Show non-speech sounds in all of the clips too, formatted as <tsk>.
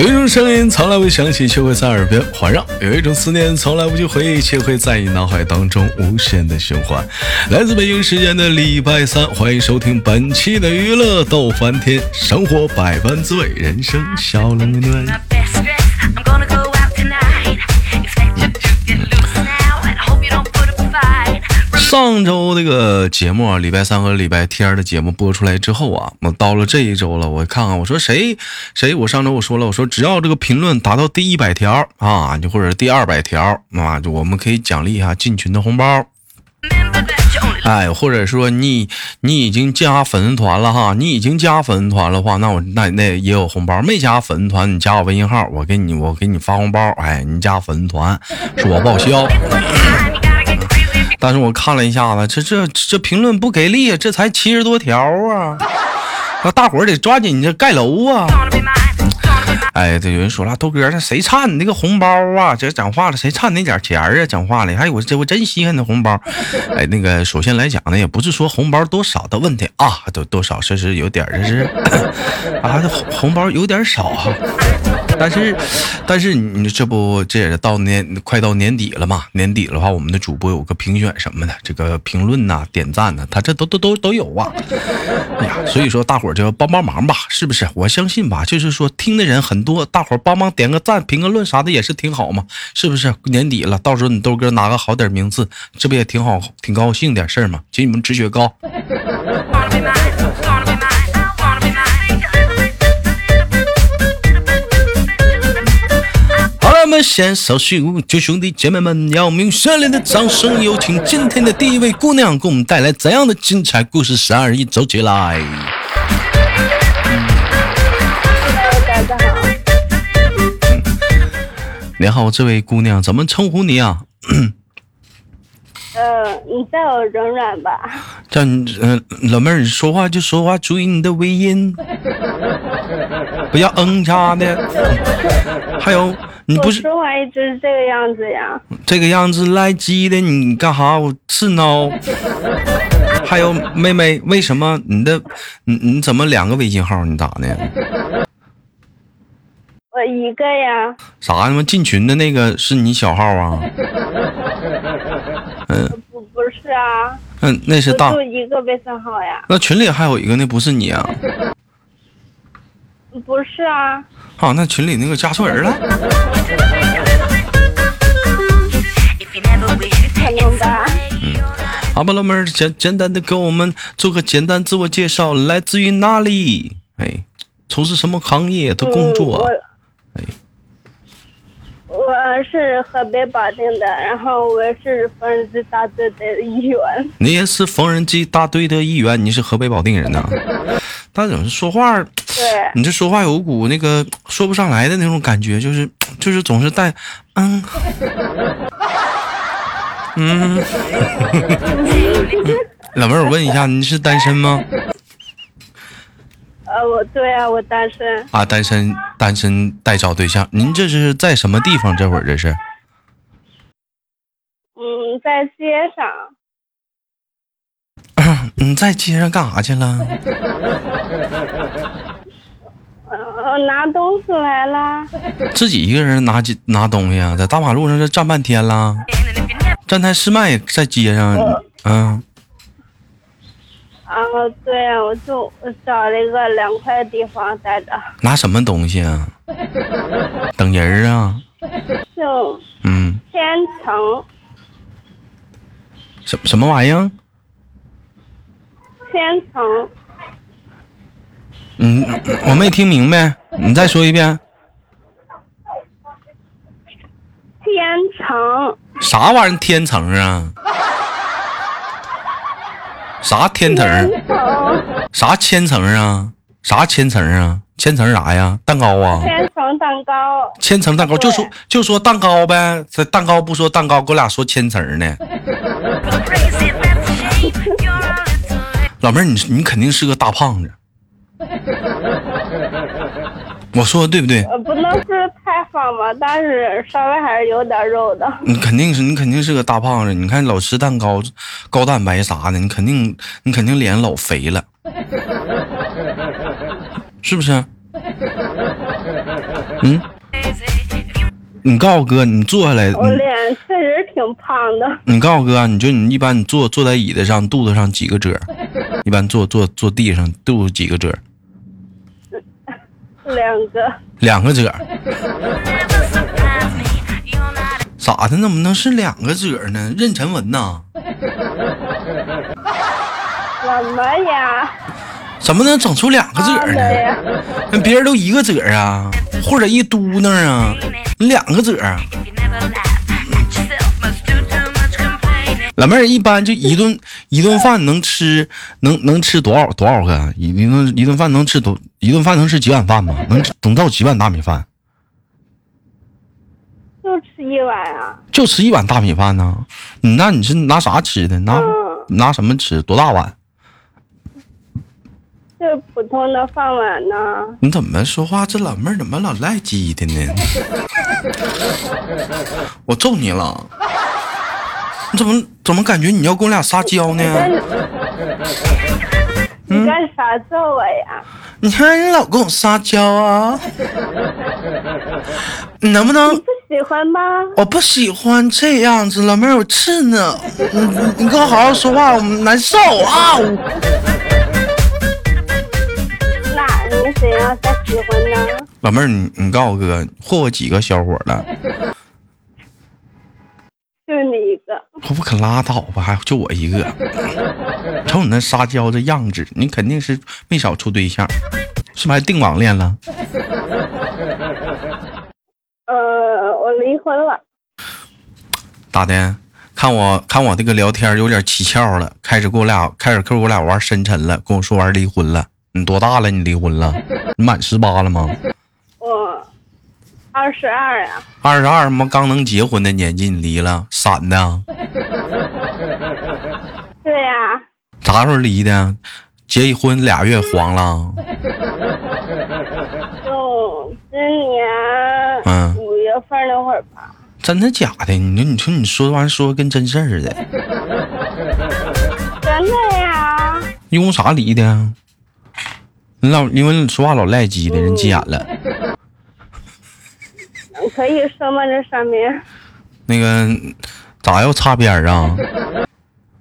有一种声音从来未响起，却会在耳边环绕；有一种思念从来不去回忆，却会在你脑海当中无限的循环。来自北京时间的礼拜三，欢迎收听本期的娱乐逗翻天，生活百般滋味，人生笑冷暖。上周这个节目啊，礼拜三和礼拜天的节目播出来之后啊，我到了这一周了，我看看，我说谁谁，我上周我说了，我说只要这个评论达到第一百条啊，就或者第二百条啊，就我们可以奖励一下进群的红包。哎，或者说你你已经加粉丝团了哈，你已经加粉丝团的话，那我那那也有红包。没加粉丝团，你加我微信号，我给你我给你发红包。哎，你加粉丝团是我报销。<laughs> 但是我看了一下子，这这这评论不给力，这才七十多条啊！<laughs> 那大伙儿得抓紧这盖楼啊！哎，这有人说了，豆哥，那谁差你那个红包啊？这讲话了，谁差那点钱啊？讲话了，哎，我这我真稀罕那红包。<laughs> 哎，那个首先来讲呢，也不是说红包多少的问题啊，多多少确实有点这是 <coughs> 啊，这红包有点少啊。但是，<laughs> 但是你这不这也是到年快到年底了嘛？年底的话，我们的主播有个评选什么的，这个评论呐、点赞呐，他这都都都都有啊。哎呀，所以说大伙儿就帮帮忙吧，是不是？我相信吧，就是说听的人很多，大伙儿帮忙点个赞、评个论啥的也是挺好嘛，是不是？年底了，到时候你豆哥拿个好点名次，这不也挺好、挺高兴点事儿吗？请你们止血膏。我们先稍息，就兄弟姐妹们，要用热烈的掌声，有请今天的第一位姑娘，给我们带来怎样的精彩故事？三二一，走起来！大家好。你好，这位姑娘，怎么称呼你啊？呃，你叫我软软吧。叫你，嗯、老妹儿，你说话就说话，注意你的尾音，不要嗯啥的。还有，你不是说话一直是这个样子呀。这个样子赖鸡的，你干哈？我是孬。<laughs> 还有妹妹，为什么你的你你怎么两个微信号？你咋的？我一个呀。啥他妈进群的那个是你小号啊？<laughs> 不不是啊，嗯，那是大就。一个微信号呀。那群里还有一个，那不是你啊？不是啊，啊，那群里那个加错人了。可能吧。好吧，老妹儿，简简单的给我们做个简单自我介绍，来自于哪里？哎，从事什么行业的工作？嗯哎我我是河北保定的，然后我是缝纫机大队的一员。你也是缝纫机大队的一员，你是河北保定人呐？但怎么说话？对，你这说话有股那个 <tsk> 说不上来的那种感觉，就是 <tsk> 就是总是带嗯嗯。<laughs> 老妹儿，我问一下，你是单身吗？呃，我对啊，我单身。啊，单身，单身待找对象。您这是在什么地方？这会儿这是？嗯，在街上。你在街上干啥去了？呃，拿东西来了。自己一个人拿拿东西啊？在大马路上这站半天了，站台试卖在街上，嗯，啊，对啊，我就我找了一个凉快的地方待着，拿什么东西啊？等人啊？就嗯，千层，什什么玩意儿？千层，嗯，我没听明白，你再说一遍。千层，啥玩意儿？天层啊？啥？千层，啥千层啊？啥千层啊？千层啥呀？蛋糕啊？千层蛋糕，千层蛋糕就说就说蛋糕呗，这蛋糕不说蛋糕，给我俩说千层呢。<laughs> 老妹儿，你你肯定是个大胖子，我说的对不对？呃，不能是太胖吧，但是稍微还是有点肉的。你肯定是你肯定是个大胖子，你看老吃蛋糕、高蛋白啥的，你肯定你肯定脸老肥了，是不是？嗯，你告诉哥，你坐下来，我脸确实挺胖的。你告诉哥，你就你一般你坐坐在椅子上，肚子上几个褶？<laughs> 一般坐坐坐地上，都有几个褶？<laughs> 两个。两个褶。<laughs> 咋的？怎么能是两个褶呢？妊娠纹呐？<laughs> 怎么呀？怎么能整出两个褶呢？那别人都一个褶啊，或者一嘟囔啊，你两个褶。老妹儿一般就一顿一顿饭能吃能能吃多少多少个？一一顿一顿饭能吃多一顿饭能吃几碗饭吗？能能到几碗大米饭？就吃一碗啊？就吃一碗大米饭呢？你那你是拿啥吃的？拿拿什么吃？多大碗？就普通的饭碗呢？你怎么说话？这老妹儿怎么老赖叽的呢？<laughs> 我揍你了！你怎么怎么感觉你要跟我俩撒娇呢？<laughs> 你干啥揍我呀？你看你老跟我撒娇啊！你能不能？你不喜欢吗？我不喜欢这样子，老妹儿我刺呢。你你跟我好好说话，我难受啊！那你怎样才喜欢呢？老妹儿，你你告诉哥，霍霍几个小伙了？就你一个。我不可拉倒吧？还就我一个？瞅你那撒娇的样子，你肯定是没少处对象，是不是还订网恋了？呃，我离婚了。咋的？看我看我这个聊天有点蹊跷了，开始跟我俩开始跟我俩玩深沉了，跟我说玩离婚了。你多大了？你离婚了？你满十八了吗？我二十二呀。二十二吗？刚能结婚的年纪你离了，闪的？对呀。啥时候离的？结婚俩月黄了？就今年嗯五月份那会儿吧。真的假的？你说你说你说完说跟真事儿似的。真的呀。因为啥离的？你老因为你说话老赖鸡的，人急眼了。可以说吗？这上面。那个咋要擦边儿啊？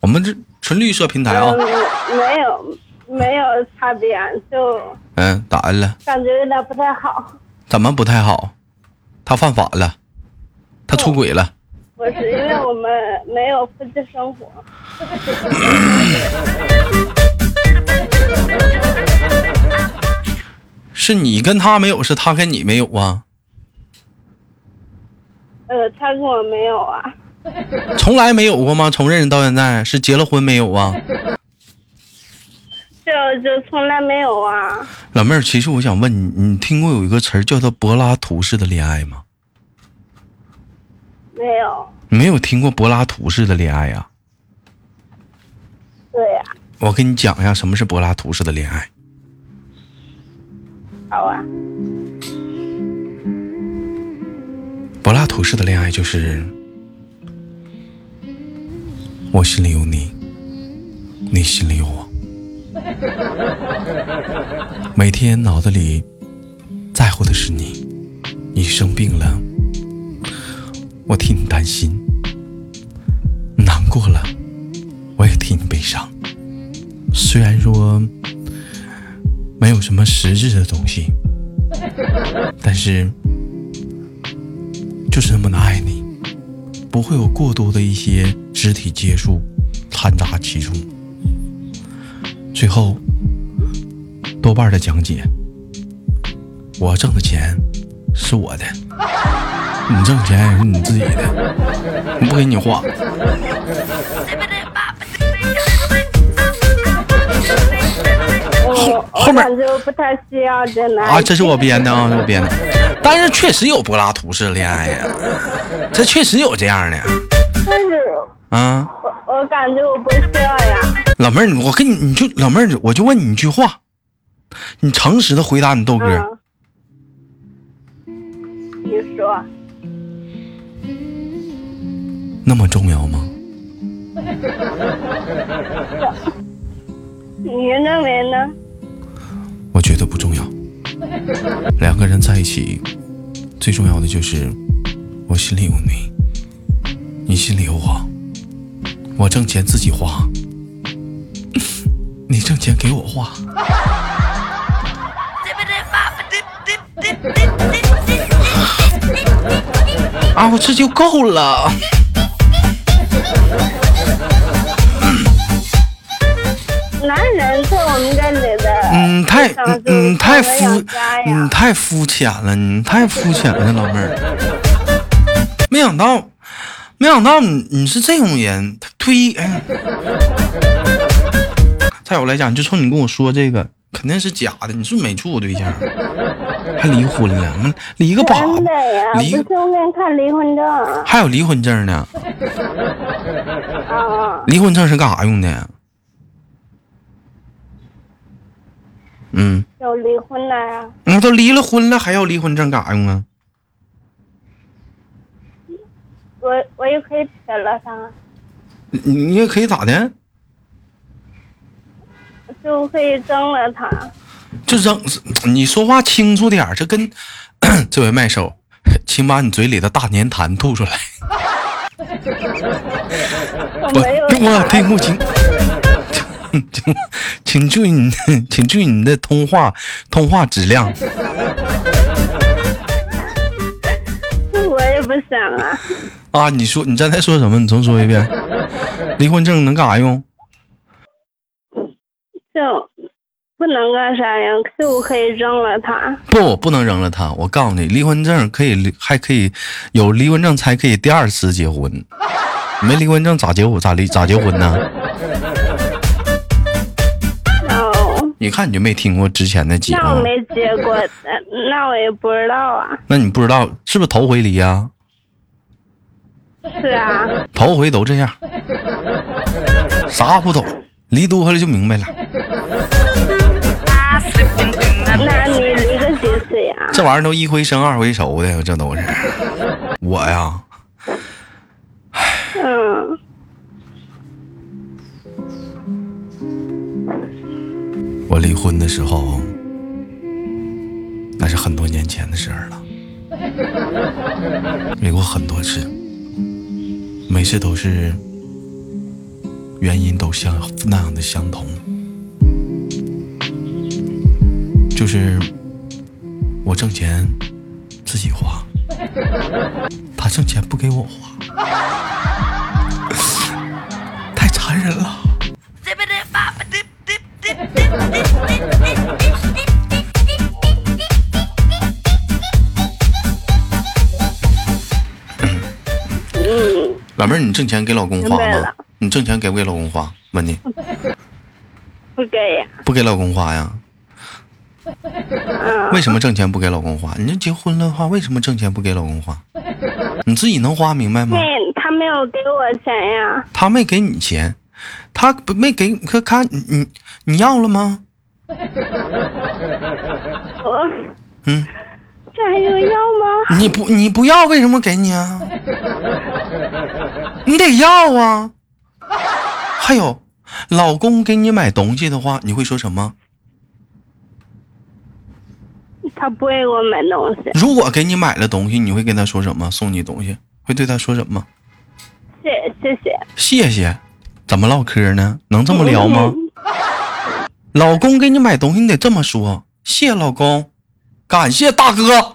我们这纯绿色平台啊。没有没有擦边，就嗯咋的了？感觉有点不太好。怎么不太好？他犯法了，他出轨了。不是因为我们没有夫妻生活。是你跟他没有，是他跟你没有啊？呃，他跟我没有啊。从来没有过吗？从认识到现在，是结了婚没有啊？就就从来没有啊。老妹儿，其实我想问你，你听过有一个词儿叫做柏拉图式的恋爱吗？没有。没有听过柏拉图式的恋爱呀？对呀。我跟你讲一下什么是柏拉图式的恋爱。好啊。柏拉图式的恋爱就是，我心里有你，你心里有我，每天脑子里在乎的是你，你生病了，我替你担心；难过了，我也替你悲伤。虽然说没有什么实质的东西，但是。就是那么的爱你，不会有过多的一些肢体接触掺杂其中。最后，多半的讲解，我挣的钱是我的，你挣钱也是你自己的，不给你花。后面就不太需要真的啊，这是我编的啊，是我编的。但是确实有柏拉图式恋爱呀，这确实有这样的。但是啊，我我感觉我不需要呀。老妹儿，我跟你，你就老妹儿，我就问你一句话，你诚实的回答你豆哥。你说。那么重要吗？<laughs> 你认为呢？我觉得不。两个人在一起，最重要的就是我心里有你，你心里有我。我挣钱自己花，<laughs> 你挣钱给我花。啊，我这就够了。男人在我们这里太至少嗯嗯太肤家呀嗯太肤浅了，你太肤浅了，老妹儿。没想到，没想到你你是这种人，推哎。在我来讲，就冲你跟我说这个，肯定是假的。你是没处过对象，还离婚了？离个粑真的呀，离看离婚证还有离婚证呢？啊，离婚证是干啥用的？嗯，有离婚了呀，那都离了婚了，还要离婚证干啥用啊？我我也可以撇了他，你你也可以咋的？就可以扔了他。就扔，你说话清楚点儿这跟 <coughs> 这位麦手，请把你嘴里的大粘痰吐出来。<laughs> 我我听不清。请请注意你，请注意你的通话通话质量。我也不想啊，啊！你说你刚才说什么？你重说一遍。离婚证能干啥用？就不能干啥呀，就可以扔了他。不，不能扔了它。我告诉你，离婚证可以，还可以有离婚证才可以第二次结婚。没离婚证咋结婚？咋离？咋结婚呢？哦，你看你就没听过之前的节目，那我没结过的，那我也不知道啊。那你不知道是不是头回离呀、是啊，头回都这样，啥不懂，离多了就明白了。那你离个几次呀？这玩意儿都一回生二回熟的，这都是。我呀，嗯，我离婚的时候，那是很多年前的事儿了，离过很多次，每次都是原因都相那样的相同，就是我挣钱自己花，他挣钱不给我花，太残忍了。老妹儿，你挣钱给老公花吗？你挣钱给不给老公花？问你，<laughs> 不给呀。不给老公花呀？嗯，为什么挣钱不给老公花？你这结婚了的话，为什么挣钱不给老公花？你自己能花明白吗？那他没有给我钱呀。他没给你钱，他不没给可看你你你要了吗？我嗯，这还有要吗？你不你不要，为什么给你啊？<laughs> 你得要啊！还有，老公给你买东西的话，你会说什么？他不会给我买东西。如果给你买了东西，你会跟他说什么？送你东西，会对他说什么？谢谢谢。谢谢。怎么唠嗑呢？能这么聊吗？<laughs> 老公给你买东西，你得这么说：谢老公，感谢大哥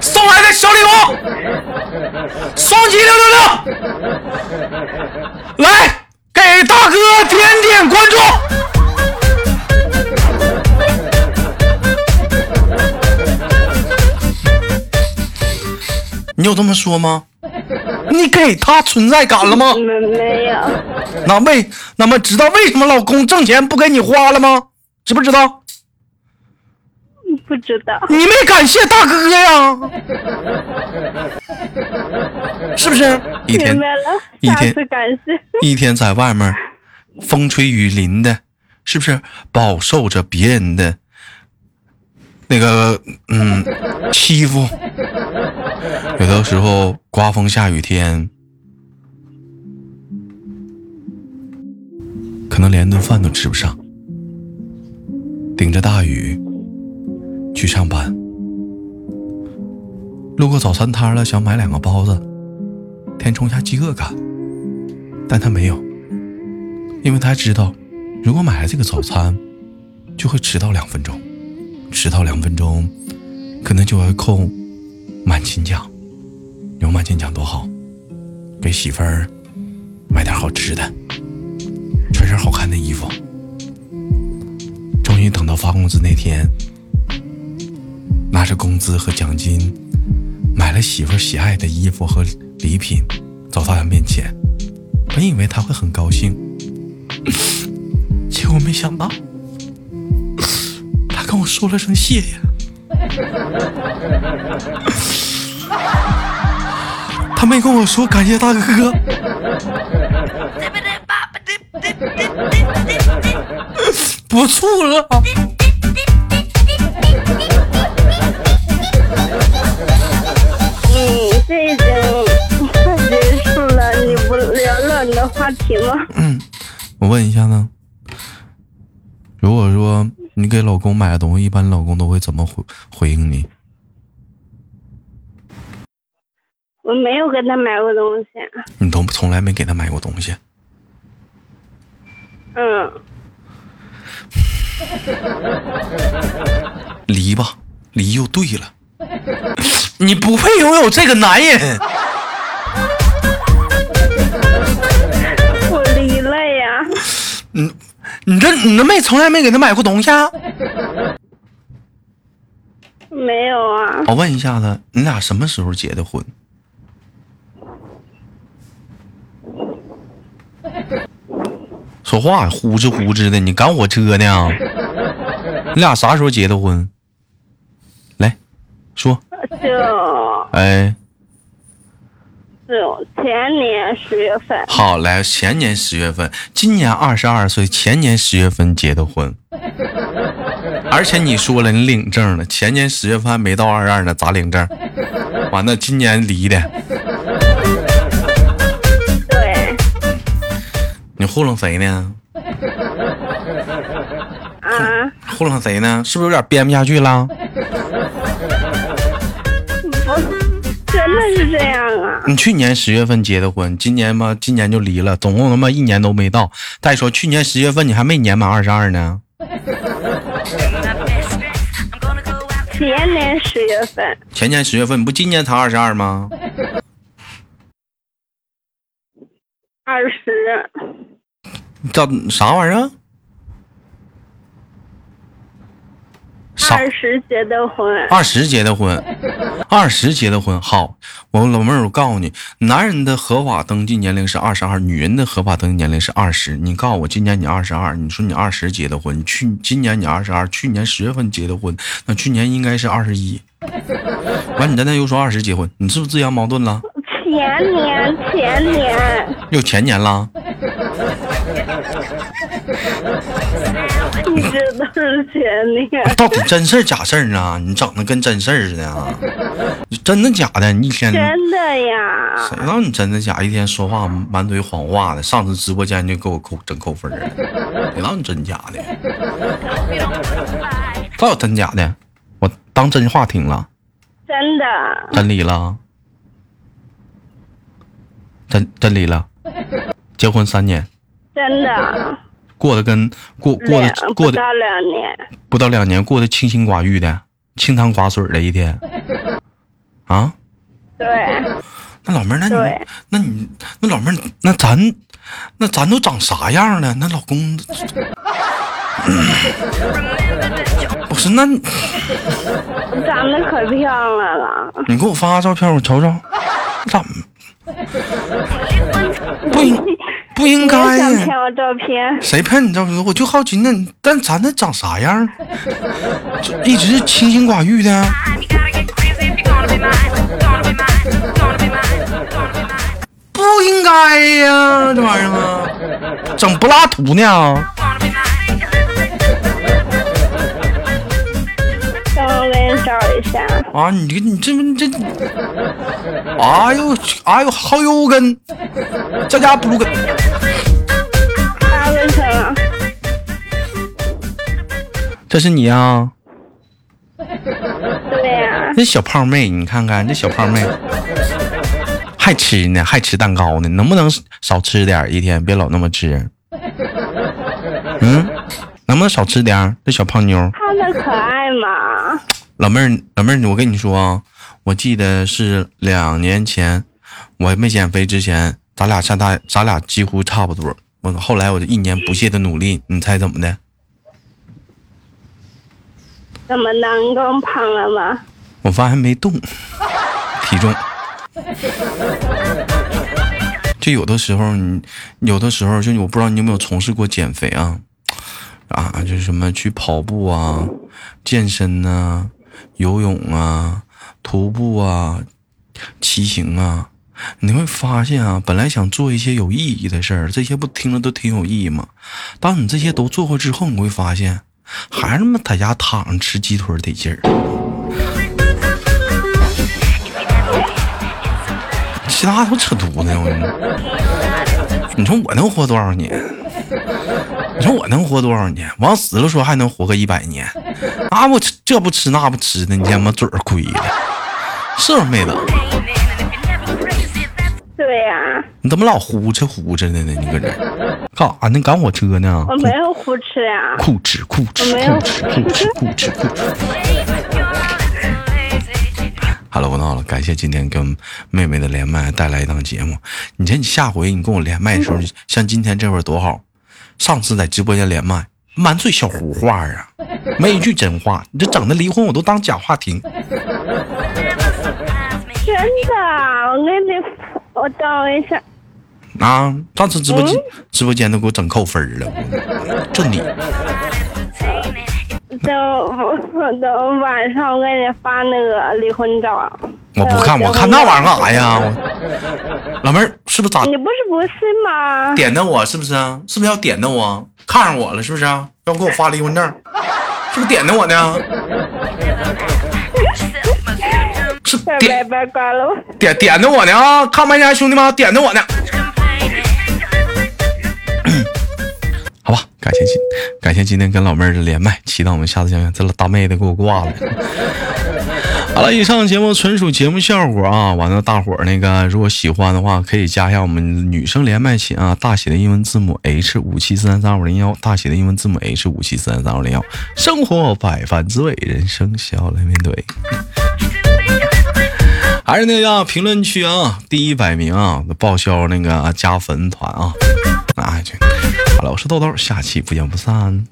送来的小礼物，双击六六六，来给大哥点点关注。你有这么说吗？你给他存在感了吗？没没有，那为那么知道为什么老公挣钱不给你花了吗？知不知道？不知道。你没感谢大哥呀？<laughs> 是不是？一天明白了，一天感谢。一天在外面风吹雨淋的，是不是饱受着别人的那个嗯欺负？有的时候刮风下雨天，可能连顿饭都吃不上，顶着大雨去上班，路过早餐摊了，想买两个包子，填充下饥饿感，但他没有，因为他知道，如果买了这个早餐，就会迟到两分钟，迟到两分钟，可能就会扣满勤奖，有满勤奖多好，给媳妇儿买点好吃的，穿身好看的衣服。终于等到发工资那天，拿着工资和奖金，买了媳妇儿喜爱的衣服和礼品，走到他面前。本以为他会很高兴，结果没想到，他跟我说了声谢谢。他没跟我说感谢大哥。<laughs> 不错了。话题吗？嗯，我问一下呢，如果说你给老公买的东西，一般老公都会怎么回回应你？我没有给他买过东西。你都从来没给他买过东西。嗯，<laughs> 离吧，离就对了。你不配拥有这个男人。你这你这妹从来没给他买过东西啊？没有啊。我问一下子，你俩什么时候结的婚？说话呼哧呼哧的，你赶我车呢？你俩啥时候结的婚？来，说。就哎，就前年十月份。好，来，前年十月份，今年二十二岁，前年十月份结的婚。<laughs> 而且你说了，你领证了，前年十月份还没到二十二呢，咋领证？完了，今年离的。对。你糊弄谁呢？啊？糊弄谁呢？是不是有点编不下去了？是这样啊。你去年十月份结的婚，今年嘛，今年就离了，总共他妈一年都没到。再说去年十月份你还没年满二十二呢。前年十月份。前年十月份，你不今年才二十二吗？二十。叫啥玩意儿？二十结的婚。二十结的婚，二十结的婚。好，我老妹儿，我告诉你，男人的合法登记年龄是二十二，女人的合法登记年龄是二十。你告诉我，今年你二十二，你说你二十结的婚，去今年你二十二，去年十月份结的婚，那去年应该是二十一。完，你在那又说二十结婚，你是不是自相矛盾了？前年，前年。又前年了。你这都是前年。到底真事儿假事儿呢？你整的跟真事儿似的啊！真的假的？你一天真的呀？谁让你真的假？一天说话满嘴谎话的，上次直播间就给我扣整扣分儿，谁让你真假的？到底真假的？我当真话听了。真的。真离了。真真离了。结婚三年。真的。过得跟过过的过的不到两年，不到两年过得清心寡欲的，清汤寡水的一天，啊？对。那老妹儿，那你那你那老妹儿，那咱那咱都长啥样了？那老公，<laughs> 不是那，长得可漂亮了。你给我发个照片，我瞅瞅。咋？<laughs> 不应不应该呀！骗我照片？谁拍你照片？我就好奇，那但咱那长啥样？<laughs> 就一直清心寡欲的。不应该呀，这玩意儿啊，整柏拉图呢？我给你找一下。啊，你这你这这，哎呦哎呦，好有根，这家不如根。发过去了。这是你啊？这小胖妹，你看看这小胖妹，还吃呢，还吃蛋糕呢，能不能少吃点？一天别老那么吃。嗯，能不能少吃点？这小胖妞，胖的可爱嘛。老妹儿，老妹儿，我跟你说啊，我记得是两年前，我还没减肥之前，咱俩上大，咱俩几乎差不多。我后来我就一年不懈的努力，你猜怎么的？怎么能更胖了吗？我发现没动，体重。就有的时候，你有的时候就我不知道你有没有从事过减肥啊？啊，就是什么去跑步啊、健身呐、游泳啊、徒步啊、骑行啊，你会发现啊，本来想做一些有意义的事儿，这些不听着都挺有意义吗？当你这些都做过之后，你会发现，还是他妈在家躺着吃鸡腿得劲儿。其他都扯犊子呢！你说我能活多少年？你说我能活多少年？往死了说还能活个一百年？啊，我这不吃那不吃的，你他妈嘴儿亏了，是不是妹子？对呀、你怎么老呼哧呼哧的呢？你搁这干啥呢？赶火车呢我？没有胡哧呀、酷哧酷吃我没有酷吃酷吃酷吃酷吃。好了，我闹了，感谢今天跟妹妹的连麦带来一档节目。你这你下回你跟我连麦的时候，像今天这会儿多好。上次在直播间连麦，满嘴小胡话啊，<laughs> 没一句真话。你这整的离婚我都当假话听。真的，我给你，我等一下。啊！上次直播间、直播间都给我整扣分了，<laughs> 就你等我等晚上我给你发那个离婚照。我不看，我看那玩意儿干啥呀？我老妹儿是不是咋你不是不信吗？点的我？是不是啊？是不是要点的我？看上我了是不是啊？要给我发离婚证？是不是点的我呢？是点点点的我呢啊！看没家兄弟们点的我呢。好吧，感谢今感谢今天跟老妹儿的连麦，祈祷我们下次见面。这老大妹子给我挂了。好了，以上节目纯属节目效果啊！完了，大伙儿那个如果喜欢的话，可以加一下我们女生连麦群啊，大写的英文字母 H 五七四三三五零幺，大写的英文字母 H 五七四三三五零幺。生活百般滋味，人生笑来面对。还是那样，评论区啊，第一百名啊，报销那个加粉团啊，啊去。好了，我是豆豆，下期不见不散。